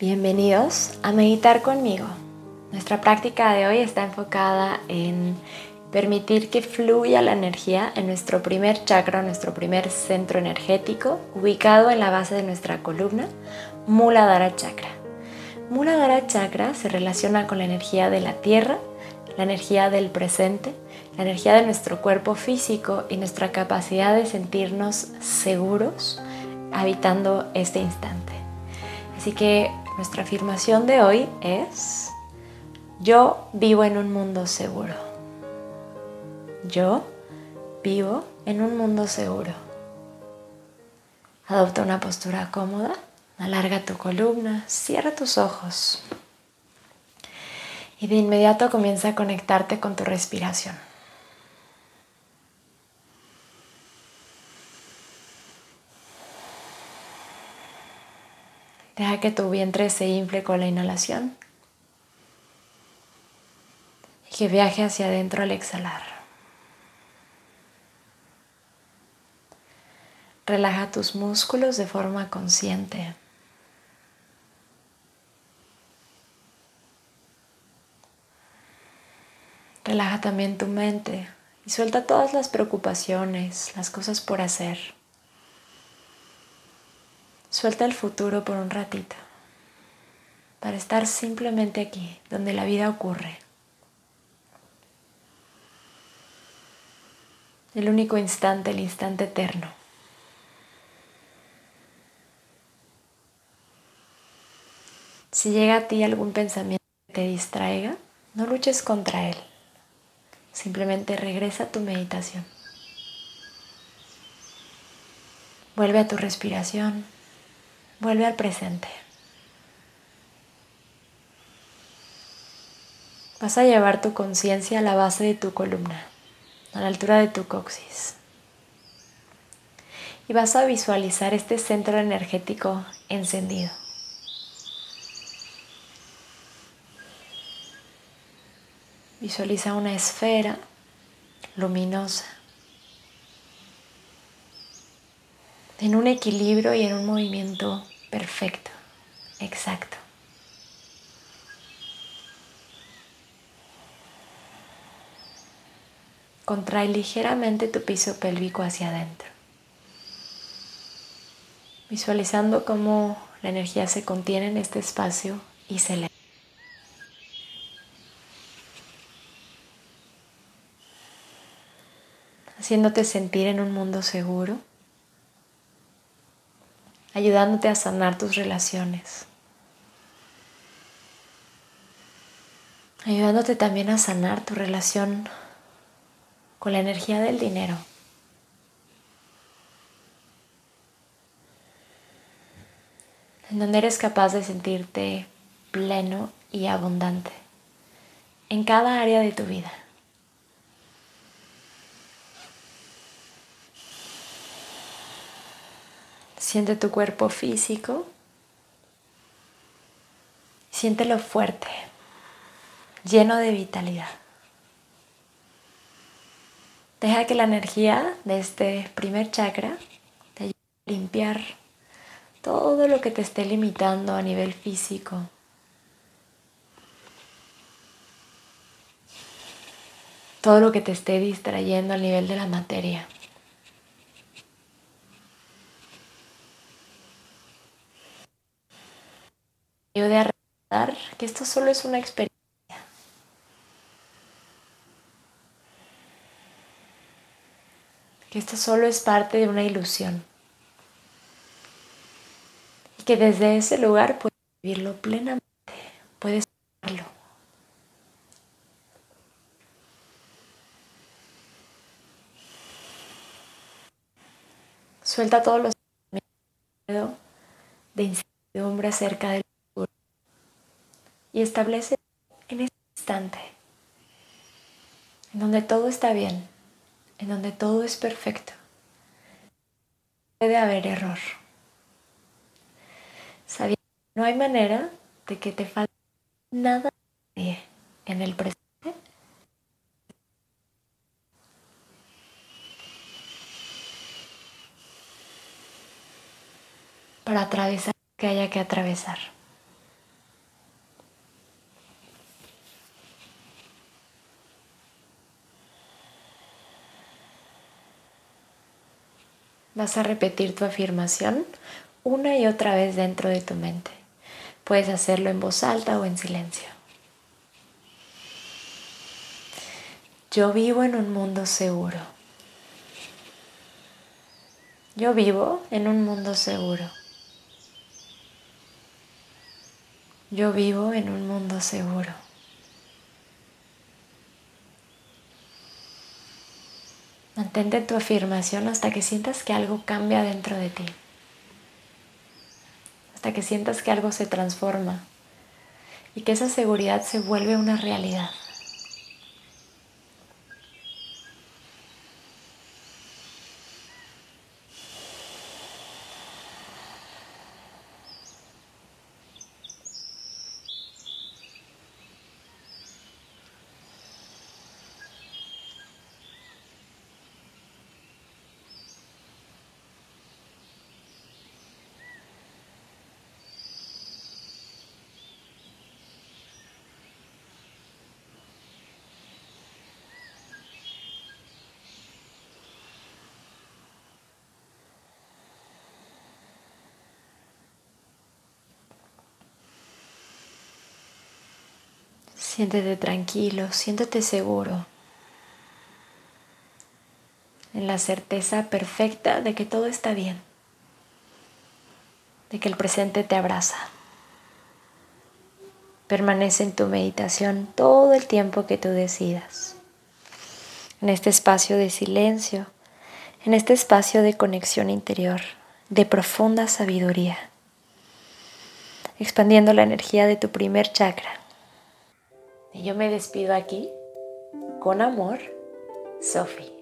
Bienvenidos a meditar conmigo. Nuestra práctica de hoy está enfocada en permitir que fluya la energía en nuestro primer chakra, nuestro primer centro energético, ubicado en la base de nuestra columna, Muladhara Chakra. Muladhara Chakra se relaciona con la energía de la tierra, la energía del presente, la energía de nuestro cuerpo físico y nuestra capacidad de sentirnos seguros habitando este instante. Así que nuestra afirmación de hoy es, yo vivo en un mundo seguro. Yo vivo en un mundo seguro. Adopta una postura cómoda, alarga tu columna, cierra tus ojos y de inmediato comienza a conectarte con tu respiración. Deja que tu vientre se infle con la inhalación y que viaje hacia adentro al exhalar. Relaja tus músculos de forma consciente. Relaja también tu mente y suelta todas las preocupaciones, las cosas por hacer. Suelta el futuro por un ratito para estar simplemente aquí, donde la vida ocurre. El único instante, el instante eterno. Si llega a ti algún pensamiento que te distraiga, no luches contra él. Simplemente regresa a tu meditación. Vuelve a tu respiración. Vuelve al presente. Vas a llevar tu conciencia a la base de tu columna, a la altura de tu coxis. Y vas a visualizar este centro energético encendido. Visualiza una esfera luminosa en un equilibrio y en un movimiento perfecto, exacto. Contrae ligeramente tu piso pélvico hacia adentro, visualizando cómo la energía se contiene en este espacio y se eleva. Haciéndote sentir en un mundo seguro ayudándote a sanar tus relaciones, ayudándote también a sanar tu relación con la energía del dinero. En donde eres capaz de sentirte pleno y abundante en cada área de tu vida. Siente tu cuerpo físico. Siéntelo fuerte, lleno de vitalidad. Deja que la energía de este primer chakra te ayude a limpiar todo lo que te esté limitando a nivel físico. Todo lo que te esté distrayendo a nivel de la materia. Ayude a recordar que esto solo es una experiencia. Que esto solo es parte de una ilusión. Y que desde ese lugar puedes vivirlo plenamente, puedes hacerlo. Suelta todos los miedo de incertidumbre acerca del y establece en este instante, en donde todo está bien, en donde todo es perfecto. Puede haber error. Sabiendo que no hay manera de que te falte nada en el presente. Para atravesar lo que haya que atravesar. Vas a repetir tu afirmación una y otra vez dentro de tu mente. Puedes hacerlo en voz alta o en silencio. Yo vivo en un mundo seguro. Yo vivo en un mundo seguro. Yo vivo en un mundo seguro. Mantente tu afirmación hasta que sientas que algo cambia dentro de ti. Hasta que sientas que algo se transforma y que esa seguridad se vuelve una realidad. Siéntete tranquilo, siéntete seguro, en la certeza perfecta de que todo está bien, de que el presente te abraza. Permanece en tu meditación todo el tiempo que tú decidas, en este espacio de silencio, en este espacio de conexión interior, de profunda sabiduría, expandiendo la energía de tu primer chakra y yo me despido aquí con amor, Sophie.